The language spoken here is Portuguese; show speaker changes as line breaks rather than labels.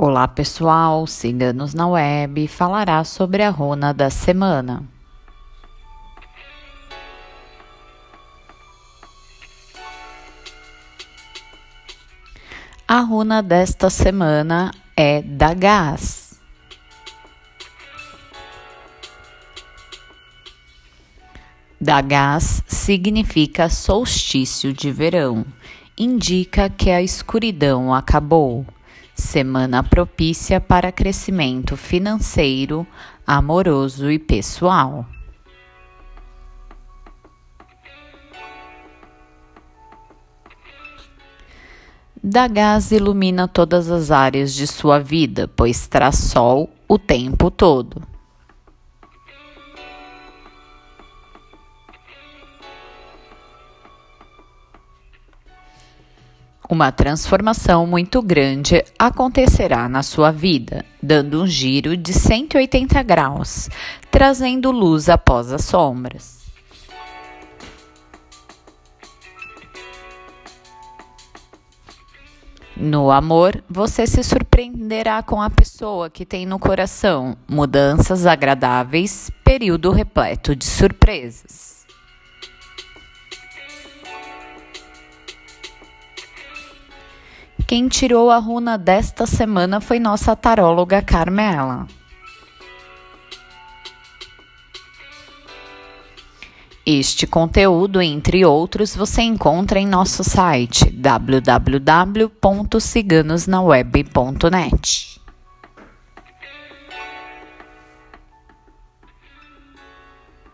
Olá pessoal, Ciganos na Web falará sobre a runa da semana. A runa desta semana é da gás. Significa solstício de verão, indica que a escuridão acabou semana propícia para crescimento financeiro, amoroso e pessoal. Da gás ilumina todas as áreas de sua vida, pois traz sol o tempo todo. Uma transformação muito grande acontecerá na sua vida, dando um giro de 180 graus, trazendo luz após as sombras. No amor, você se surpreenderá com a pessoa que tem no coração mudanças agradáveis, período repleto de surpresas. Quem tirou a runa desta semana foi nossa taróloga Carmela. Este conteúdo, entre outros, você encontra em nosso site www.ciganosnaweb.net.